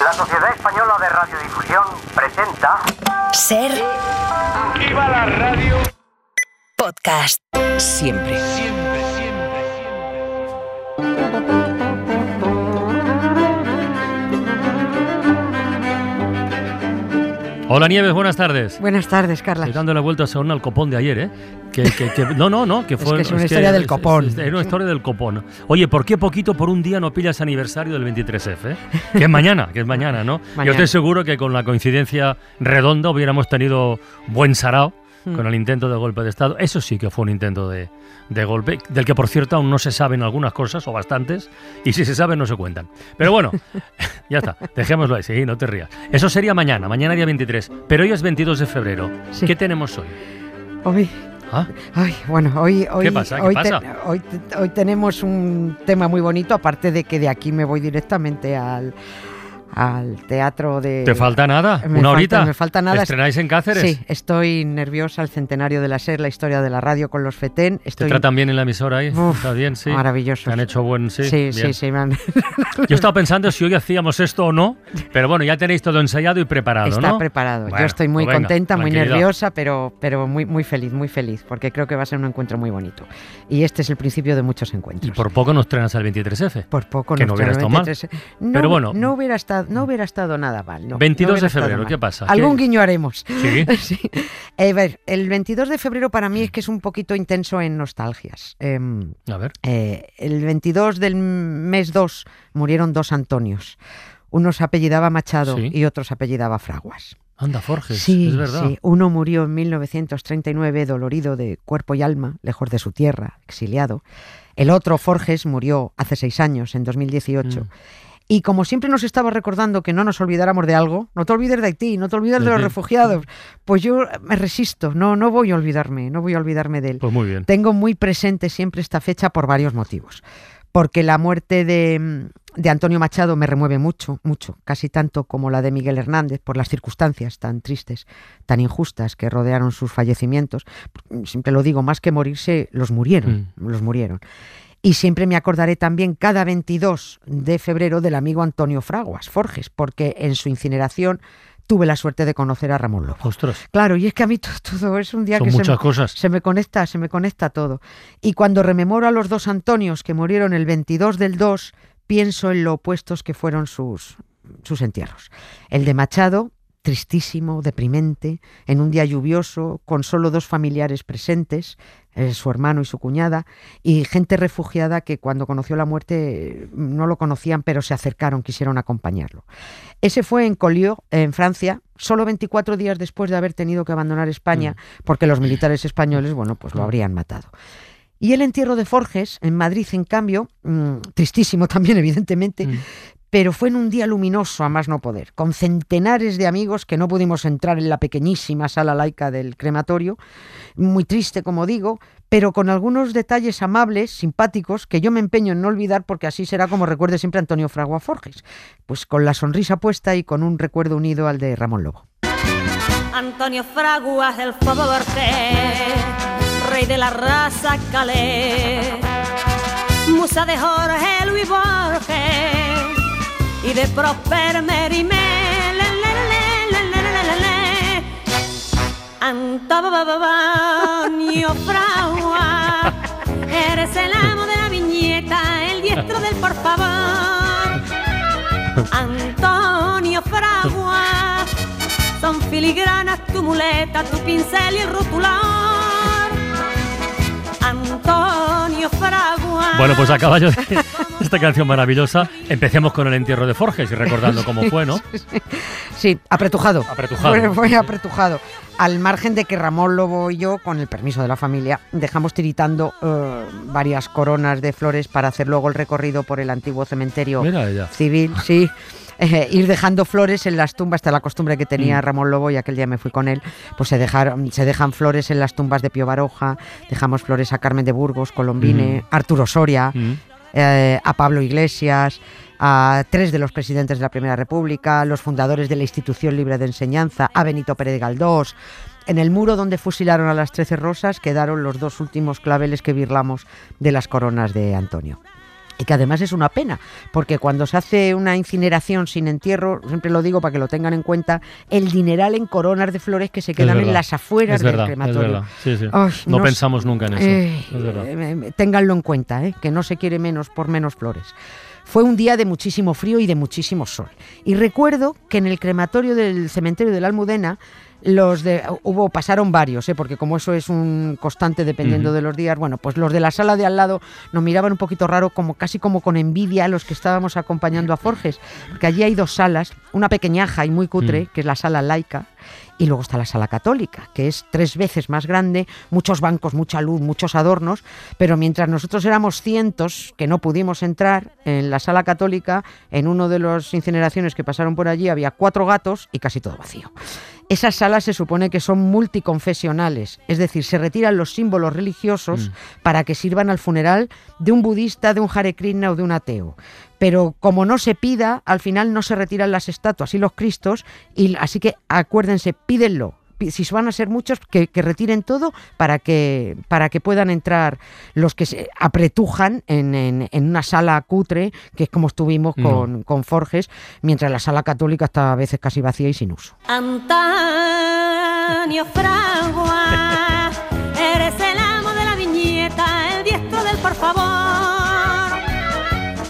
La Sociedad Española de Radiodifusión presenta Ser ¡Viva la radio! podcast. Siempre. Siempre, Hola Nieves, buenas tardes. Buenas tardes, Carla. Estoy dando la vuelta aún al copón de ayer, ¿eh? Que, que- que- no, no, no, que fue... que es una historia del copón. Es, es una historia del copón. Oye, ¿por qué poquito por un día no pillas aniversario del 23F? eh? Que es mañana, que es mañana, ¿no? Yo Mañana. estoy seguro que con la coincidencia redonda hubiéramos tenido buen sarao Hmm. con el intento de golpe de Estado. Eso sí que fue un intento de, de golpe, del que por cierto aún no se saben algunas cosas, o bastantes, y si se saben no se cuentan. Pero bueno, ya está, dejémoslo ahí, sí, no te rías. Eso sería mañana, mañana día 23, pero hoy es 22 de febrero. Sí. ¿Qué tenemos hoy? Hoy, ¿Ah? ay, bueno, hoy, hoy, pasa? ¿Qué hoy, pasa? hoy, te- hoy tenemos un tema muy bonito, aparte de que de aquí me voy directamente al, al teatro de... ¿Te falta nada? Me ¿Una falta- horita? me falta nada. ¿Estrenáis en Cáceres? Sí, estoy nerviosa, el centenario de la SER, la historia de la radio con los FETEN. ¿Te Estoy tratan bien en la emisora ahí? Uf, ¿Está bien? Sí. maravillosos. ¿Te han hecho buen...? Sí, Sí, sí, bien. sí, me han- Yo estaba pensando si hoy hacíamos esto o no, pero bueno, ya tenéis todo ensayado y preparado, Está ¿no? preparado. Bueno, Yo estoy muy pues venga, contenta, muy nerviosa, pero, pero muy, muy feliz, muy feliz, porque creo que va a ser un encuentro muy bonito. Y este es el principio de muchos encuentros. Y por poco nos estrenas al 23F. Por poco Que no nos hubiera traen estado mal. 23. No, Pero bueno. no hubiera estado, no hubiera estado nada mal. no, 22 no hubiera de febrero. ¿qué pasa? Algún ¿Qué- guiño haremos. Sí. Sí. Eh, a ver, el 22 de febrero para mí es que es un poquito intenso en nostalgias. Em, A ver. eh, el 22 del mes 2 murieron dos Antonios. Uno se apellidaba Machado Sí. y otro se apellidaba Fraguas. Anda, Forges, Sí, es verdad. sí. Uno murió en 1939 dolorido de cuerpo y alma, lejos de su tierra, exiliado. El otro, Forges, murió hace seis años, en 2018. Mm. Y como siempre nos estaba recordando que no nos olvidáramos de algo, no te olvides de Haití, no te olvides ¿De los refugiados, pues yo me resisto, no, no voy a olvidarme, no voy a olvidarme de él. Pues muy bien. Tengo muy presente siempre esta fecha por varios motivos. Porque la muerte de, de Antonio Machado me remueve mucho, mucho, casi tanto como la de Miguel Hernández, por las circunstancias tan tristes, tan injustas que rodearon sus fallecimientos. Siempre lo digo, más que morirse, los murieron, los murieron. Y siempre me acordaré también cada 22 de febrero del amigo Antonio Fraguas, Forges, porque en su incineración tuve la suerte de conocer a Ramón Lobo. Ostras, Claro, y es que a mí to- todo es un día son que se me- cosas. se me conecta, se me conecta todo. Y cuando rememoro a los dos Antonios que murieron el 22 del 2, pienso en lo opuestos que fueron sus, sus entierros. El de Machado, tristísimo, deprimente, en un día lluvioso, con solo dos familiares presentes, eh, su hermano y su cuñada, y gente refugiada que cuando conoció la muerte eh, no lo conocían, pero se acercaron, quisieron acompañarlo. Ese fue en Collioure, en Francia, solo 24 días después de haber tenido que abandonar España, porque los militares españoles, bueno, pues lo habrían matado. Y el entierro de Forges, en Madrid, en cambio, mm, tristísimo también, evidentemente, Mm. Pero fue en un día luminoso a más no poder, con centenares de amigos que no pudimos entrar en la pequeñísima sala laica del crematorio, muy triste como digo, pero con algunos detalles amables, simpáticos, que yo me empeño en no olvidar porque así será como recuerde siempre Antonio Fragua Forges, pues con la sonrisa puesta y con un recuerdo unido al de Ramón Lobo. Antonio Fraguas del Borges, rey de la raza calé, musa de Jorge Luis Borges de Prosper Merimé. le, le, le, le, le, le, le, le. Antonio Fraguas, eres el amo de la viñeta, el diestro del por favor. Antonio Fraguas, son filigranas tu muleta, tu pincel y el rotulador. Bueno, pues a caballo de esta canción maravillosa, empecemos con el entierro de Forges y recordando cómo fue, ¿no? Sí, apretujado. Apretujado. Fue, fue apretujado. Al margen de que Ramón Lobo y yo, con el permiso de la familia, dejamos tiritando eh, varias coronas de flores para hacer luego el recorrido por el antiguo cementerio Mira ella. civil, sí. Eh, ir dejando flores en las tumbas, esta es la costumbre que tenía Mm. Ramón Lobo y aquel día me fui con él, pues se dejaron, se dejan flores en las tumbas de Pío Baroja, dejamos flores a Carmen de Burgos, Colombine, Arturo Soria, Mm. eh, a Pablo Iglesias, a tres de los presidentes de la Primera República, los fundadores de la Institución Libre de Enseñanza, a Benito Pérez Galdós. En el muro donde fusilaron a las Trece Rosas quedaron los dos últimos claveles que birlamos de las coronas de Antonio. Y que además es una pena, porque cuando se hace una incineración sin entierro, siempre lo digo para que lo tengan en cuenta, el dineral en coronas de flores que se quedan en las afueras Es del verdad, crematorio. verdad. Sí, sí. Ay, no no pensamos nunca en eso. Eh, es verdad. eh, ténganlo en cuenta, eh, que no se quiere menos por menos flores. Fue un día de muchísimo frío y de muchísimo sol. Y recuerdo que en el crematorio del cementerio de la Almudena los de hubo pasaron varios, ¿eh? porque como eso es un constante dependiendo de los días, bueno, pues los de la sala de al lado nos miraban un poquito raro, como casi como con envidia a los que estábamos acompañando a Forges, porque allí hay dos salas, una pequeñaja y muy cutre, Mm. que es la sala laica, y luego está la sala católica, que es tres veces más grande, muchos bancos, mucha luz, muchos adornos, pero mientras nosotros éramos cientos que no pudimos entrar en la sala católica, en uno de las incineraciones que pasaron por allí había cuatro gatos y casi todo vacío. Esas salas se supone que son multiconfesionales, es decir, se retiran los símbolos religiosos para que sirvan al funeral de un budista, de un Hare Krishna o de un ateo. Pero como no se pida, al final no se retiran las estatuas y los cristos, y así que acuérdense, pídenlo. Si van a ser muchos, que, que retiren todo para que, para que puedan entrar los que se apretujan en, en- en una sala cutre, que es como estuvimos No. con, con Forges, mientras la sala católica está a veces casi vacía y sin uso. Antonio Fragua, eres el amo de la viñeta, el diestro del por favor.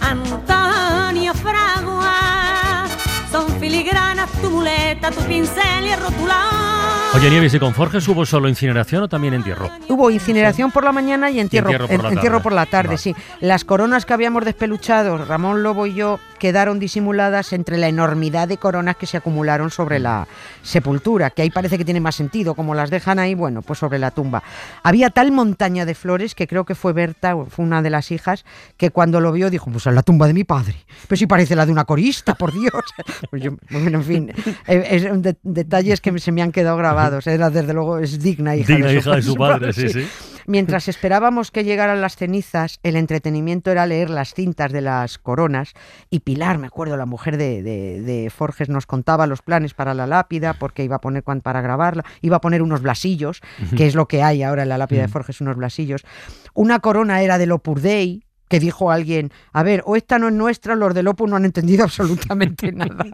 Antonio Fragua, son filigranas tu muleta, tu pincel y el rotulador. Oye, Nieves, ¿y con Forges hubo solo incineración o también entierro? Hubo incineración por la mañana y entierro, entierro por la entierro tarde. por la tarde, Vale. sí. Las coronas que habíamos despeluchado, Ramón Lobo y yo, quedaron disimuladas entre la enormidad de coronas que se acumularon sobre la sepultura, que ahí parece que tiene más sentido, como las dejan ahí, bueno, pues sobre la tumba. Había tal montaña de flores que creo que fue Berta, fue una de las hijas, que cuando lo vio dijo, pues es la tumba de mi padre. Pero si parece la de una corista, por Dios. Pues yo, bueno, en fin, eh, es de- detalles que se me han quedado grabados. Era, desde luego, es digna hija, Digna de, hija de su padre, sí, sí. Mientras esperábamos que llegaran las cenizas, el entretenimiento era leer las cintas de las coronas y Pilar, me acuerdo, la mujer de, de- de Forges nos contaba los planes para la lápida, porque iba a poner para grabarla, iba a poner unos blasillos, que es lo que hay ahora en la lápida de Forges, unos blasillos. Una corona era del Opus Dei, que dijo alguien, a ver, o esta no es nuestra, los del Opus no han entendido absolutamente nada.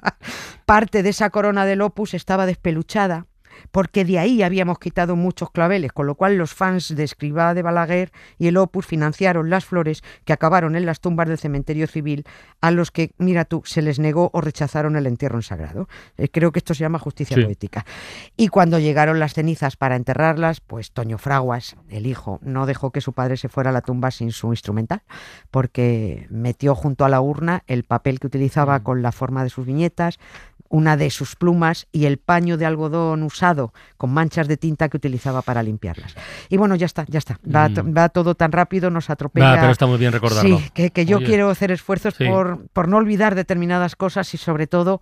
Parte de esa corona del Opus estaba despeluchada porque de ahí habíamos quitado muchos claveles, con lo cual los fans de Escribá de Balaguer y el Opus financiaron las flores que acabaron en las tumbas del cementerio civil a los que, mira tú, se les negó o rechazaron el entierro en sagrado. Eh, creo que esto se llama justicia Sí. poética. Y cuando llegaron las cenizas para enterrarlas, pues Toño Fraguas, el hijo, no dejó que su padre se fuera a la tumba sin su instrumental, porque metió junto a la urna el papel que utilizaba con la forma de sus viñetas, una de sus plumas y el paño de algodón usado con manchas de tinta que utilizaba para limpiarlas. Y bueno, ya está, ya está. Va, to- va todo tan rápido, nos atropella. Pero está muy bien recordarlo. Sí, que, que yo Oye. quiero hacer esfuerzos Sí. por, por no olvidar determinadas cosas y sobre todo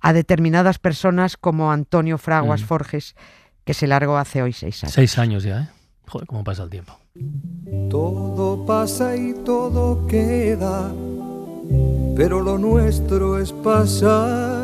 a determinadas personas como Antonio Fraguas Mm. Forges, que se largó hace hoy seis años. Seis años ya, ¿eh? Joder, cómo pasa el tiempo. Todo pasa y todo queda, pero lo nuestro es pasar,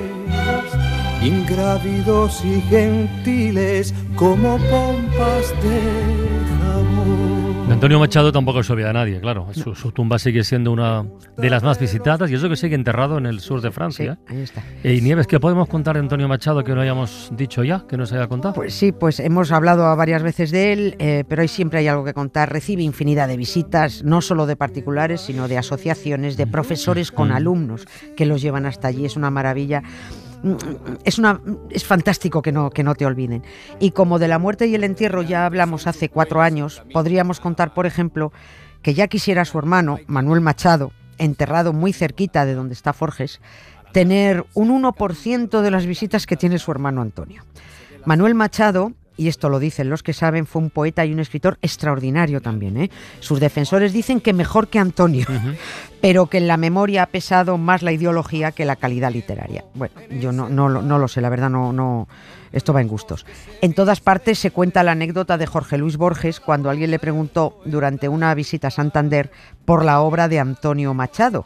ingrávidos y gentiles, como pompas de jabón. De Antonio Machado tampoco se olvida a nadie, claro. Su, su tumba sigue siendo una de las más visitadas y eso que sigue enterrado en el sur de Sí, Francia. ahí está. ¿eh? Y Nieves, ¿qué podemos contar de Antonio Machado que no hayamos dicho ya, que no se haya contado? Pues sí, pues hemos hablado a varias veces de él, eh, pero hoy siempre hay algo que contar. Recibe infinidad de visitas, no solo de particulares, sino de asociaciones, de profesores con alumnos que los llevan hasta allí. Es una maravilla. Mm, Es, una, es fantástico que no, que no te olviden. Y como de la muerte y el entierro ya hablamos hace cuatro años, podríamos contar, por ejemplo, que ya quisiera su hermano, Manuel Machado, enterrado muy cerquita de donde está Forges, tener un 1% de las visitas que tiene su hermano Antonio. Manuel Machado y esto lo dicen los que saben, fue un poeta y un escritor extraordinario también. ¿eh? Sus defensores dicen que mejor que Antonio, pero que en la memoria ha pesado más la ideología que la calidad literaria. Bueno, yo no, no, lo- no lo sé, la verdad no, no, esto va en gustos. En todas partes se cuenta la anécdota de Jorge Luis Borges cuando alguien le preguntó durante una visita a Santander por la obra de Antonio Machado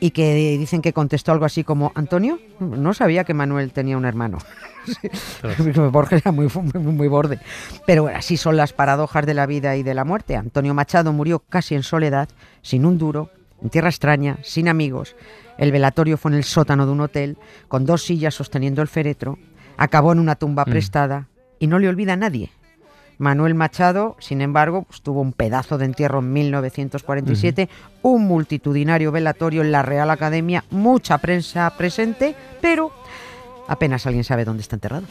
y que dicen que contestó algo así como Antonio, no sabía que Manuel tenía un hermano. Borges era muy, muy, muy borde. Pero bueno, así son las paradojas de la vida y de la muerte. Antonio Machado murió casi en soledad, sin un duro, en tierra extraña, sin amigos. El velatorio fue en el sótano de un hotel, con dos sillas sosteniendo el féretro. Acabó en una tumba Mm. prestada y no le olvida a nadie. Manuel Machado, sin embargo, pues, tuvo un pedazo de entierro en 1947, un multitudinario velatorio en la Real Academia, mucha prensa presente, pero apenas alguien sabe dónde está enterrado.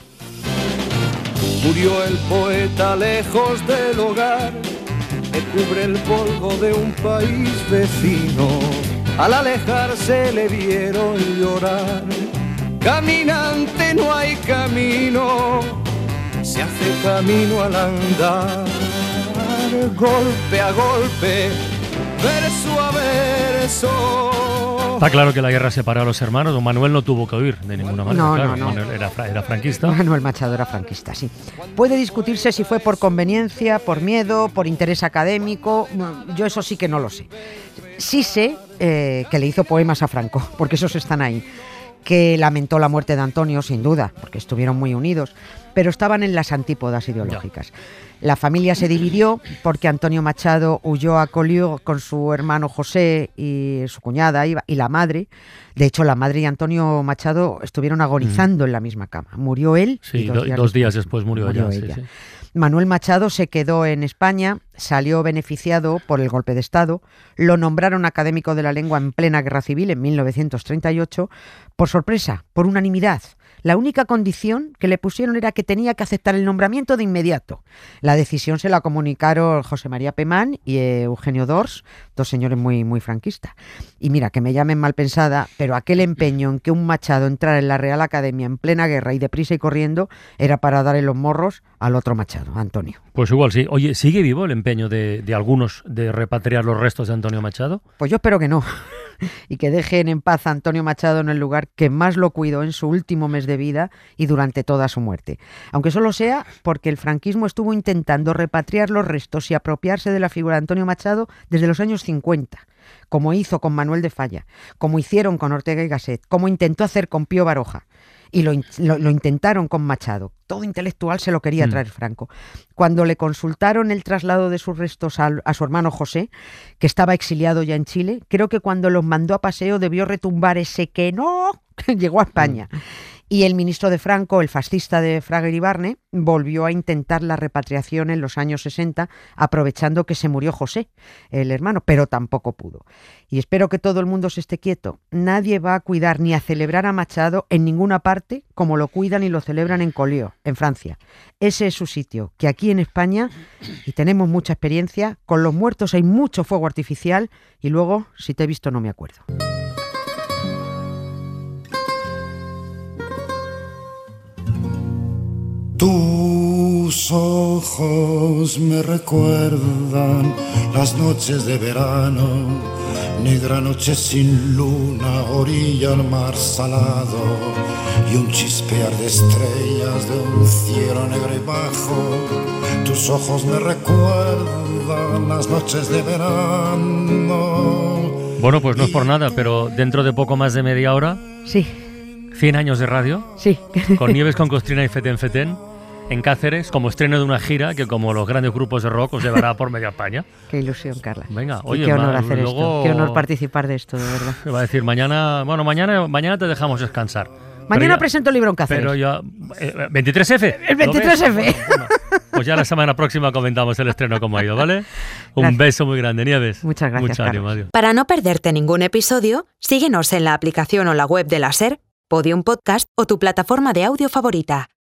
Murió el poeta lejos del hogar, que cubre el polvo de un país vecino. Al alejarse le vieron llorar. Caminante no hay camino, se hace camino al andar. Golpe a golpe, verso a verso. Está claro que la guerra separó a los hermanos. Don Manuel no tuvo que huir de ninguna manera. No, claro. no, no. Manuel era, era franquista. Manuel Machado era franquista, sí. Puede discutirse si fue por conveniencia, por miedo, por interés académico. Yo eso sí que no lo sé. Sí sé eh, que le hizo poemas a Franco, porque esos están ahí. Que lamentó la muerte de Antonio, sin duda, porque estuvieron muy unidos, pero estaban en las antípodas ideológicas. La familia se dividió porque Antonio Machado huyó a Collioure con su hermano José y su cuñada y la madre. De hecho, la madre y Antonio Machado estuvieron agonizando en la misma cama. Murió él Sí, y do- dos días después murió ella, sí, sí. Manuel Machado se quedó en España, salió beneficiado por el golpe de Estado, lo nombraron académico de la lengua en plena guerra civil en 1938, por sorpresa, por unanimidad. La única condición que le pusieron era que tenía que aceptar el nombramiento de inmediato. La decisión se la comunicaron José María Pemán y eh, Eugenio Dors, dos señores muy, muy franquistas. Y mira, que me llamen mal pensada, pero aquel empeño en que un Machado entrara en la Real Academia en plena guerra y deprisa y corriendo era para dar en los morros al otro Machado, Antonio. Pues igual sí. Oye, ¿sigue vivo el empeño de, de algunos de repatriar los restos de Antonio Machado? Pues yo espero que no. y que dejen en paz a Antonio Machado en el lugar que más lo cuidó en su último mes de vida y durante toda su muerte. Aunque solo sea porque el franquismo estuvo intentando repatriar los restos y apropiarse de la figura de Antonio Machado desde los años 50, como hizo con Manuel de Falla, como hicieron con Ortega y Gasset, como intentó hacer con Pío Baroja. Y lo, lo- lo intentaron con Machado. Todo intelectual se lo quería Mm. traer Franco. Cuando le consultaron el traslado de sus restos a, su hermano José, que estaba exiliado ya en Chile, creo que cuando los mandó a paseo debió retumbar ese que no llegó a España. Y el ministro de Franco, el fascista de Fraga Iribarne, volvió a intentar la repatriación en los años 60, aprovechando que se murió José, el hermano, pero tampoco pudo. Y espero que todo el mundo se esté quieto. Nadie va a cuidar ni a celebrar a Machado en ninguna parte como lo cuidan y lo celebran en Collioure, en Francia. Ese es su sitio, que aquí en España, y tenemos mucha experiencia, con los muertos hay mucho fuego artificial y luego, si te he visto, no me acuerdo. Tus ojos me recuerdan las noches de verano, negra noche sin luna, orilla al mar salado y un chispear de estrellas de un cielo negro y bajo. Tus ojos me recuerdan las noches de verano. Bueno, pues no es por nada, pero dentro de poco más de media hora, Sí, 100 años de radio, sí. con Nieves con Costrina y Feten Feten, en Cáceres, como estreno de una gira que, como los grandes grupos de rock, os llevará por media España. Qué ilusión, Carla. Venga, Y oye, qué honor ma- hacer luego- esto. Qué honor participar de esto, de verdad. Me va a decir mañana, bueno, mañana, mañana te dejamos descansar. Mañana ya- presento el libro en Cáceres. Pero ya. eh, ¿23F? El ¿Lo ves? 23F. Bueno, bueno. Pues ya la semana próxima comentamos el estreno cómo ha ido, ¿vale? Un Gracias. beso muy grande, Nieves. Muchas gracias, Mucho ánimo, adiós. Para no perderte ningún episodio, síguenos en la aplicación o la web de la SER, Podium Podcast o tu plataforma de audio favorita.